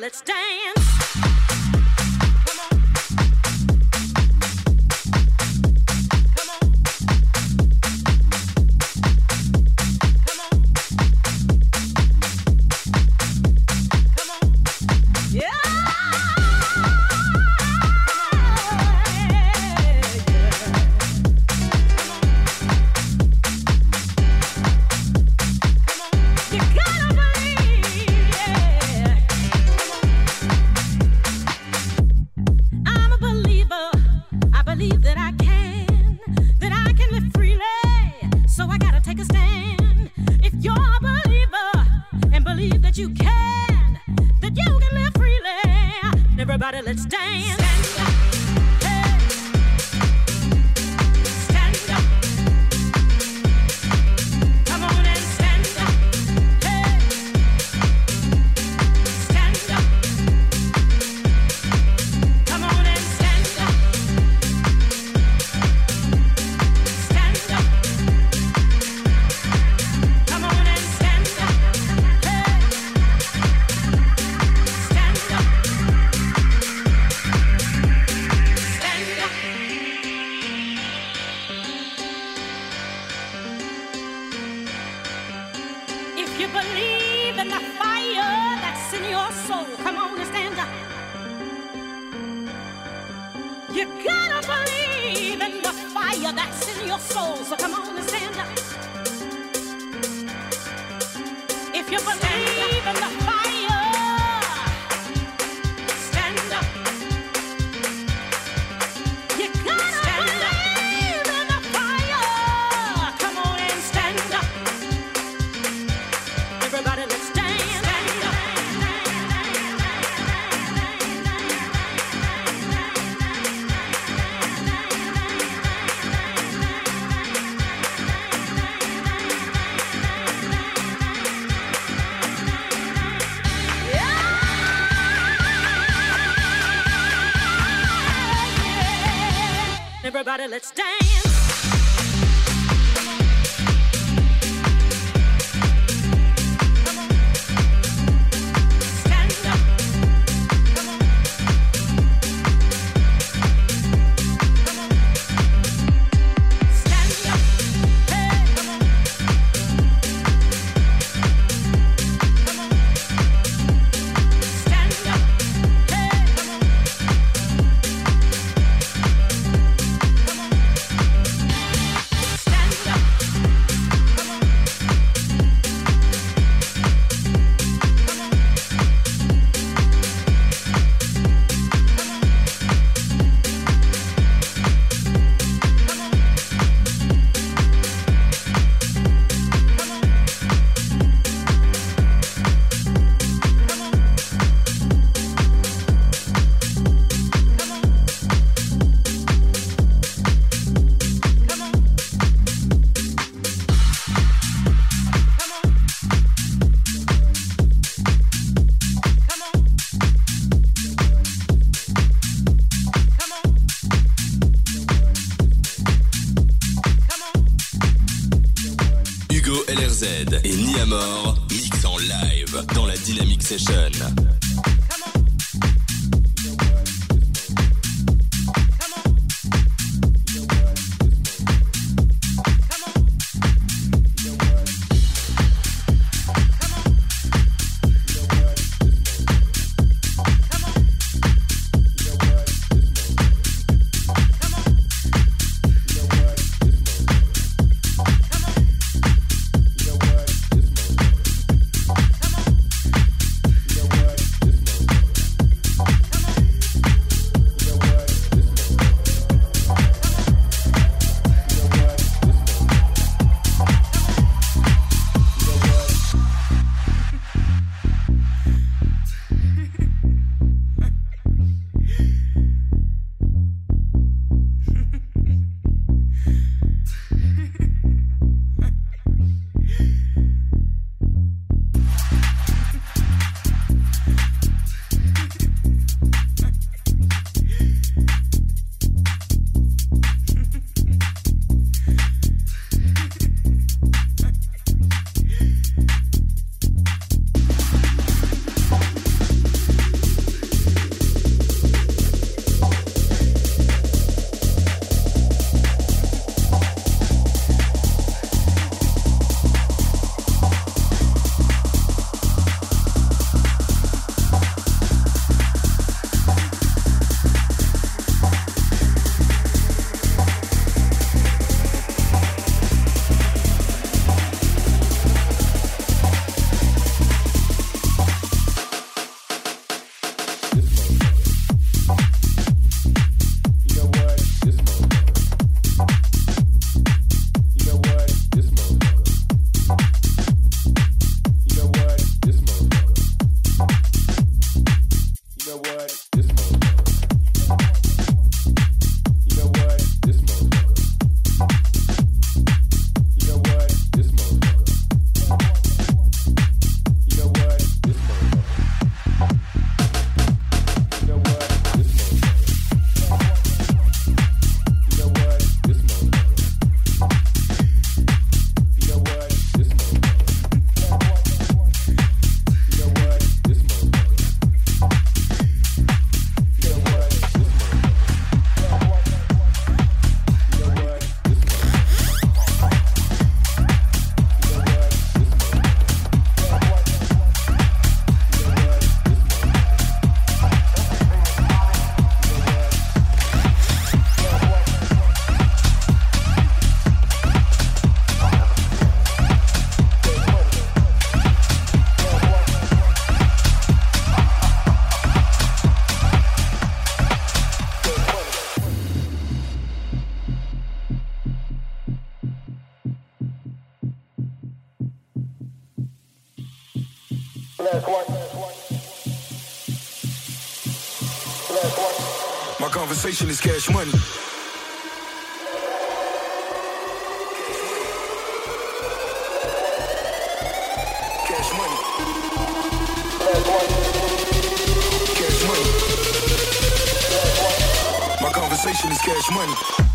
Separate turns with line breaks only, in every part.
Let's dance.
let's dance. RZ
conversation is cash money.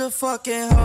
a fucking hoe.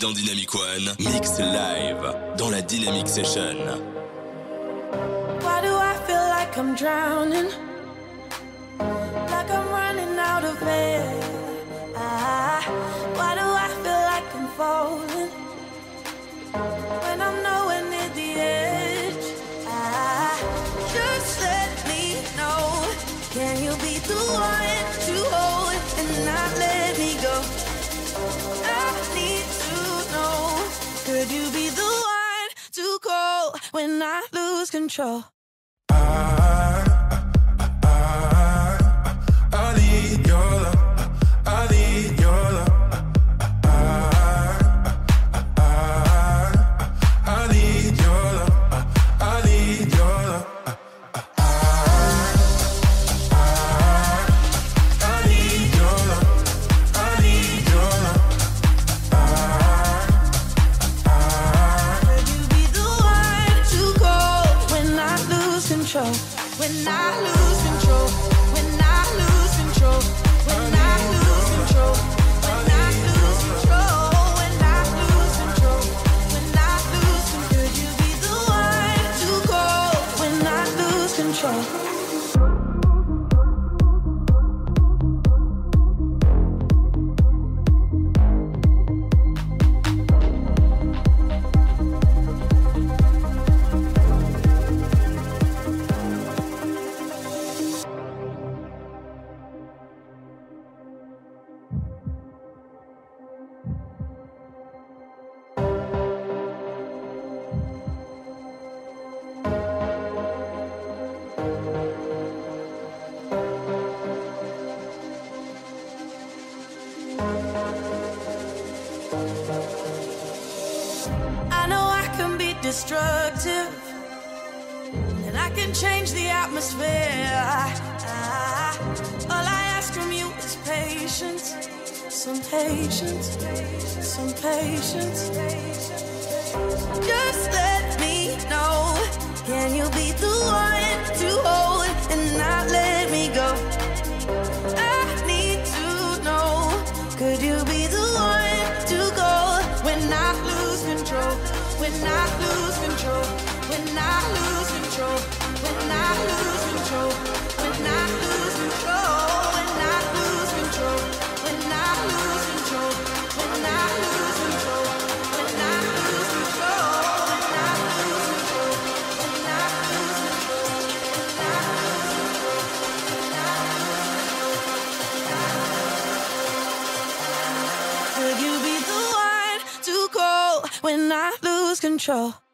dans Dynamic One, mix live dans la Dynamic Session.
control.
patience, some patience. Just let me know. Can you be the one? control.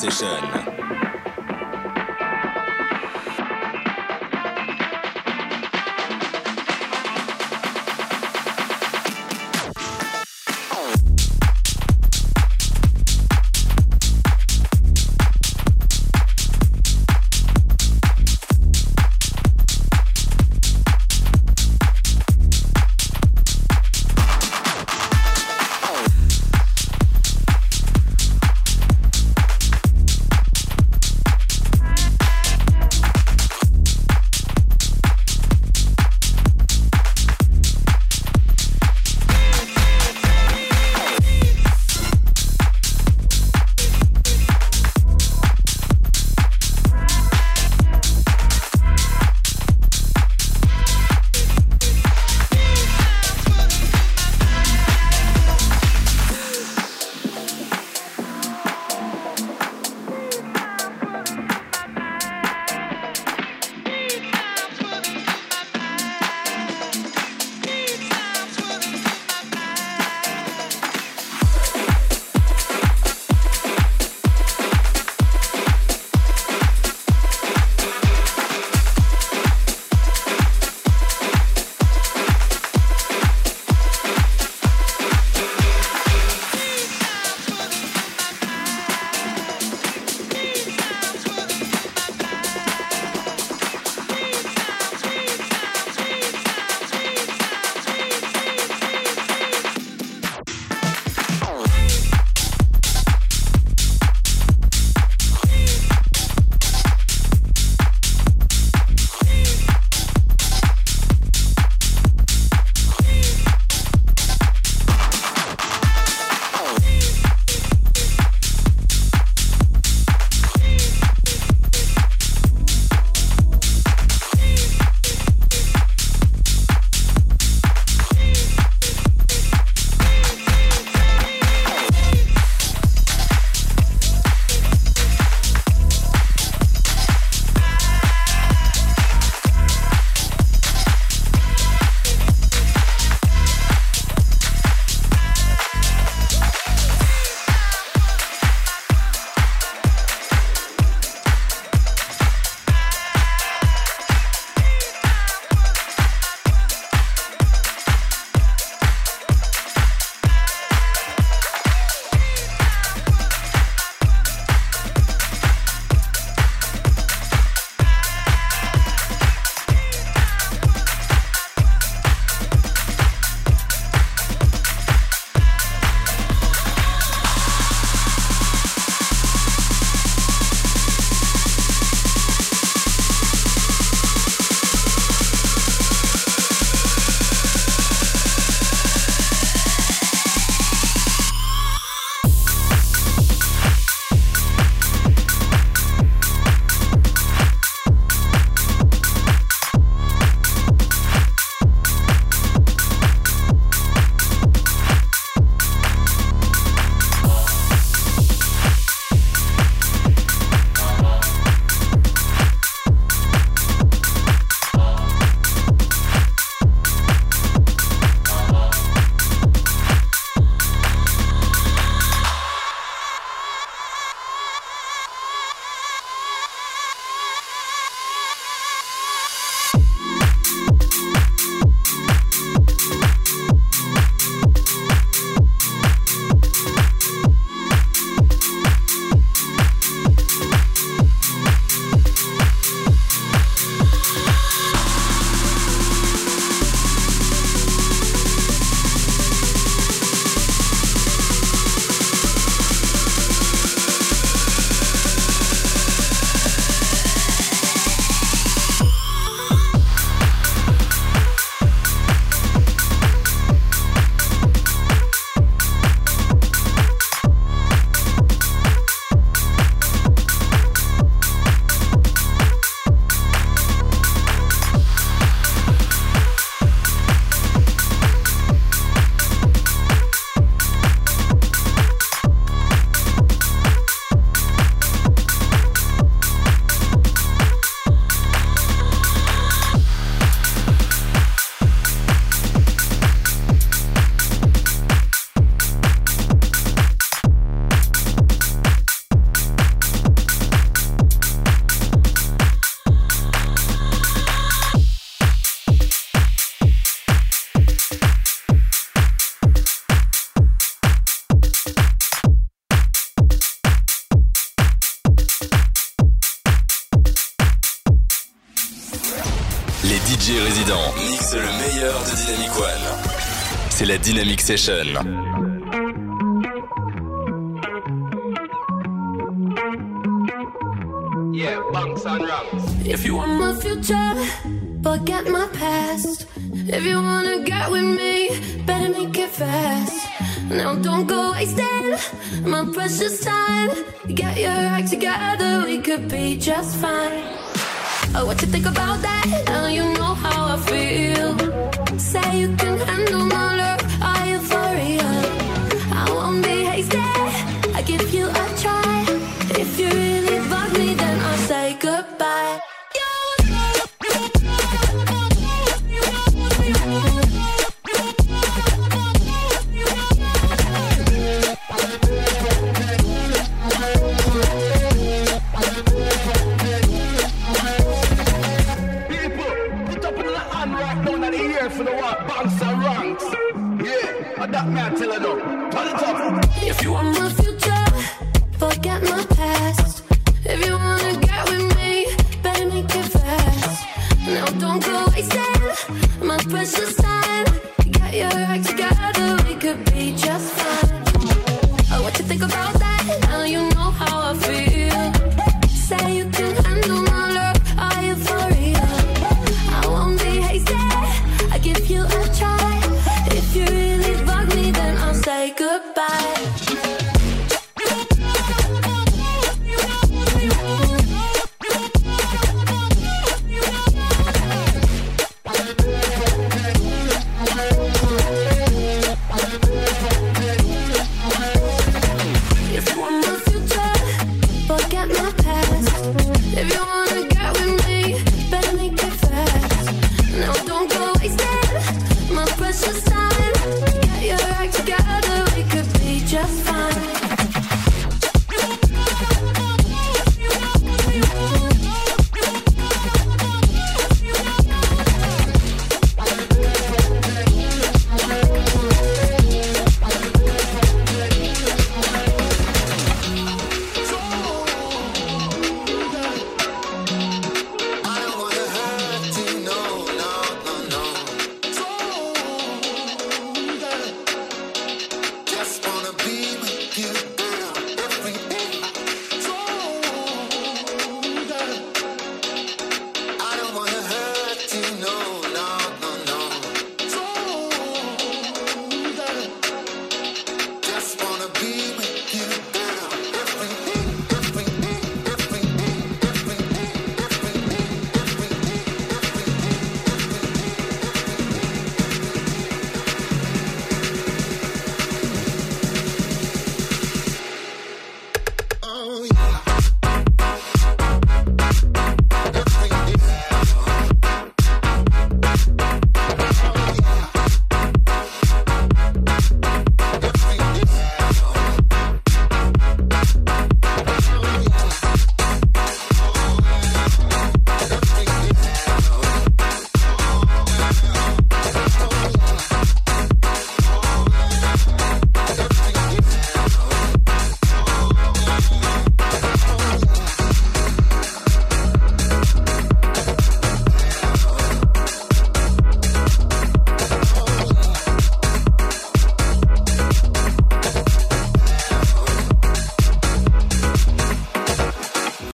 Session. c'est la Dynamic Session.
Yeah.
If you want my future, forget my past. If you wanna get with me, better make it fast. Now don't go wasting my precious time. Get your act together, we could be just fine. Oh, what you think about that? Now you know how I feel. Say you can handle my love.